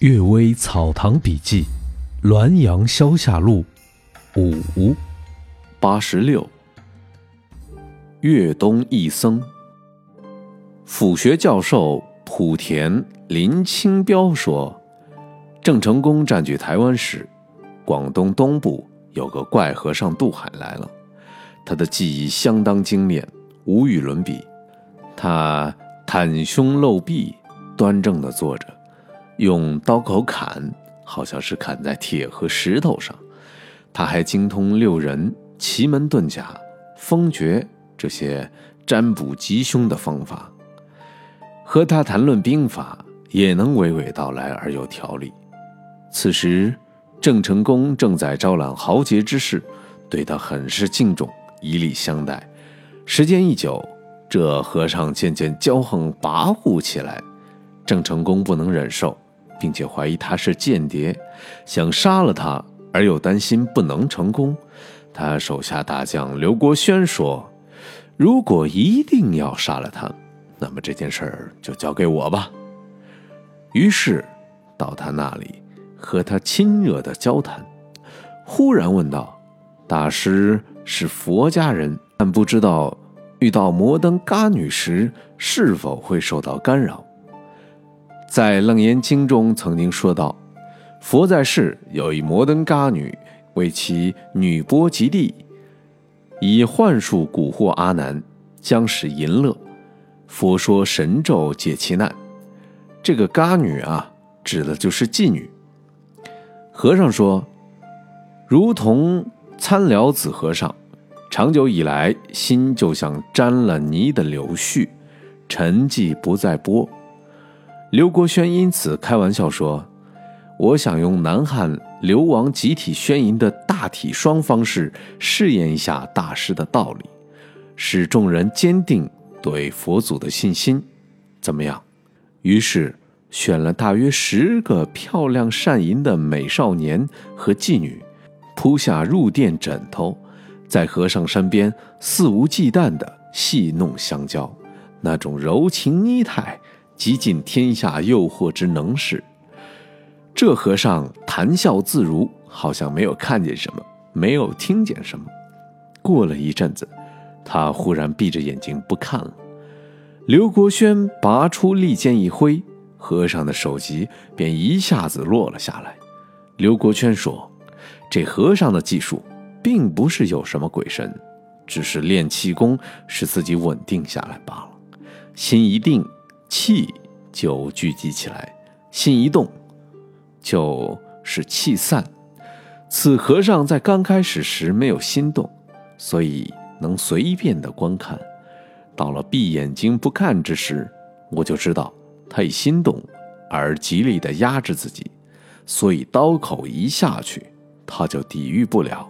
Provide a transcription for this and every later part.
《岳微草堂笔记》，滦阳消夏录，五八十六。岳东一僧，府学教授莆田林清标说，郑成功占据台湾时，广东东部有个怪和尚渡海来了，他的技艺相当精炼，无与伦比。他袒胸露臂，端正的坐着。用刀口砍，好像是砍在铁和石头上。他还精通六人、奇门遁甲、风诀这些占卜吉凶的方法。和他谈论兵法，也能娓娓道来而有条理。此时，郑成功正在招揽豪杰之士，对他很是敬重，以礼相待。时间一久，这和尚渐渐骄横跋扈起来，郑成功不能忍受。并且怀疑他是间谍，想杀了他，而又担心不能成功。他手下大将刘国轩说：“如果一定要杀了他，那么这件事儿就交给我吧。”于是到他那里和他亲热的交谈，忽然问道：“大师是佛家人，但不知道遇到摩登伽女时是否会受到干扰？”在《楞严经》中曾经说到，佛在世有一摩登伽女，为其女波及地，以幻术蛊惑阿难，将使淫乐。佛说神咒解其难。这个伽女啊，指的就是妓女。和尚说，如同参寮子和尚，长久以来心就像沾了泥的柳絮，沉寂不再波。刘国轩因此开玩笑说：“我想用南汉流亡集体宣淫的大体双方式试验一下大师的道理，使众人坚定对佛祖的信心，怎么样？”于是选了大约十个漂亮善淫的美少年和妓女，铺下入殿枕头，在和尚身边肆无忌惮地戏弄相交，那种柔情妮态。极尽天下诱惑之能事。这和尚谈笑自如，好像没有看见什么，没有听见什么。过了一阵子，他忽然闭着眼睛不看了。刘国轩拔出利剑一挥，和尚的首级便一下子落了下来。刘国轩说：“这和尚的技术并不是有什么鬼神，只是练气功使自己稳定下来罢了。心一定。”气就聚集起来，心一动，就是气散。此和尚在刚开始时没有心动，所以能随便的观看。到了闭眼睛不看之时，我就知道他已心动，而极力的压制自己，所以刀口一下去，他就抵御不了。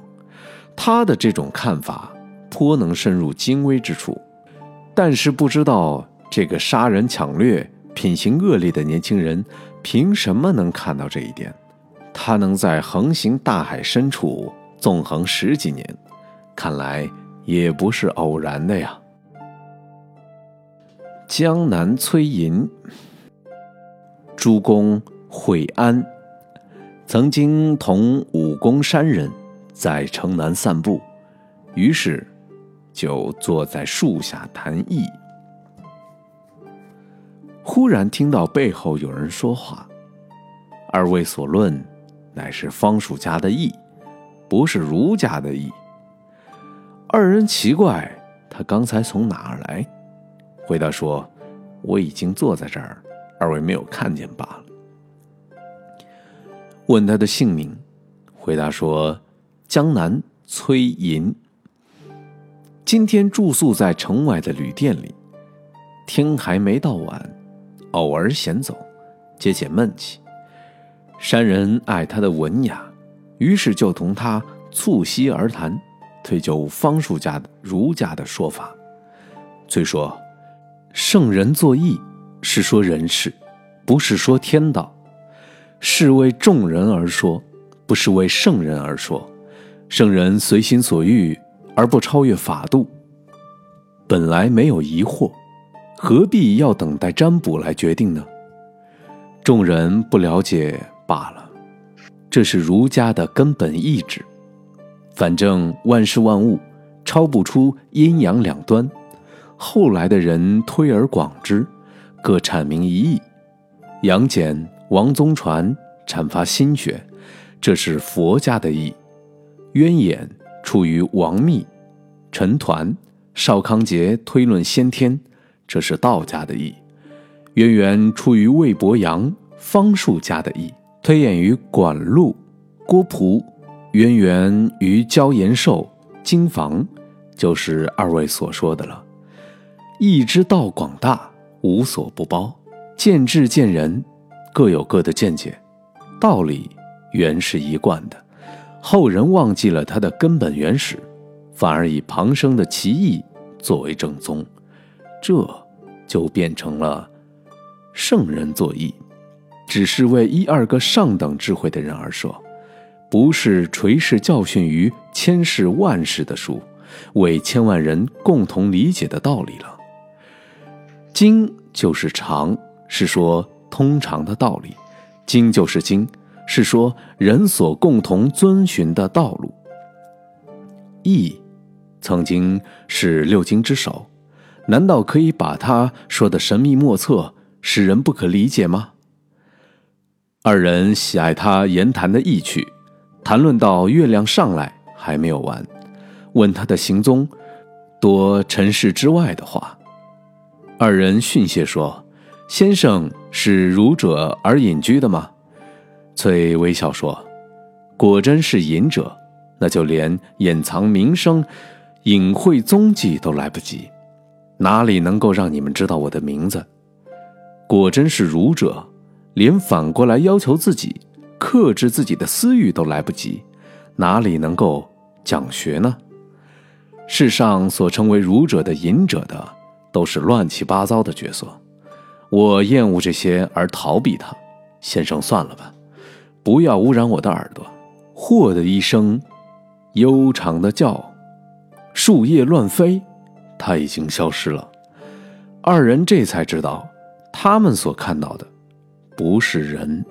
他的这种看法颇能深入精微之处，但是不知道。这个杀人抢掠、品行恶劣的年轻人，凭什么能看到这一点？他能在横行大海深处纵横十几年，看来也不是偶然的呀。江南崔寅，诸公惠安，曾经同武功山人在城南散步，于是就坐在树下谈艺。忽然听到背后有人说话，二位所论，乃是方术家的意，不是儒家的意。二人奇怪，他刚才从哪儿来？回答说：“我已经坐在这儿，二位没有看见罢了。”问他的姓名，回答说：“江南崔寅。今天住宿在城外的旅店里，天还没到晚。”偶尔闲走，解解闷气。山人爱他的文雅，于是就同他促膝而谈，推究方术家的儒家的说法。虽说圣人作义是说人事，不是说天道，是为众人而说，不是为圣人而说。圣人随心所欲而不超越法度，本来没有疑惑。何必要等待占卜来决定呢？众人不了解罢了。这是儒家的根本意志。反正万事万物超不出阴阳两端，后来的人推而广之，各阐明一义。杨戬、王宗传阐发心学，这是佛家的义；渊衍出于王密、陈抟、邵康节推论先天，这是道家的义；渊源出于魏伯阳、方术家的义，推演于管路、郭璞。渊源于焦延寿、金房，就是二位所说的了。义之道广大，无所不包。见智见仁，各有各的见解。道理原是一贯的，后人忘记了它的根本原始，反而以旁生的奇异作为正宗，这就变成了圣人作义，只是为一二个上等智慧的人而说。不是垂世教训于千世万世的书，为千万人共同理解的道理了。经就是常，是说通常的道理；经就是经，是说人所共同遵循的道路。义，曾经是六经之首，难道可以把他说的神秘莫测，使人不可理解吗？二人喜爱他言谈的意趣。谈论到月亮上来还没有完，问他的行踪，多尘世之外的话。二人训谢说：“先生是儒者而隐居的吗？”翠微笑说：“果真是隐者，那就连掩藏名声、隐晦踪迹都来不及，哪里能够让你们知道我的名字？果真是儒者，连反过来要求自己。”克制自己的私欲都来不及，哪里能够讲学呢？世上所称为儒者的隐者的，都是乱七八糟的角色。我厌恶这些而逃避他。先生算了吧，不要污染我的耳朵。嚯的一声，悠长的叫，树叶乱飞，他已经消失了。二人这才知道，他们所看到的，不是人。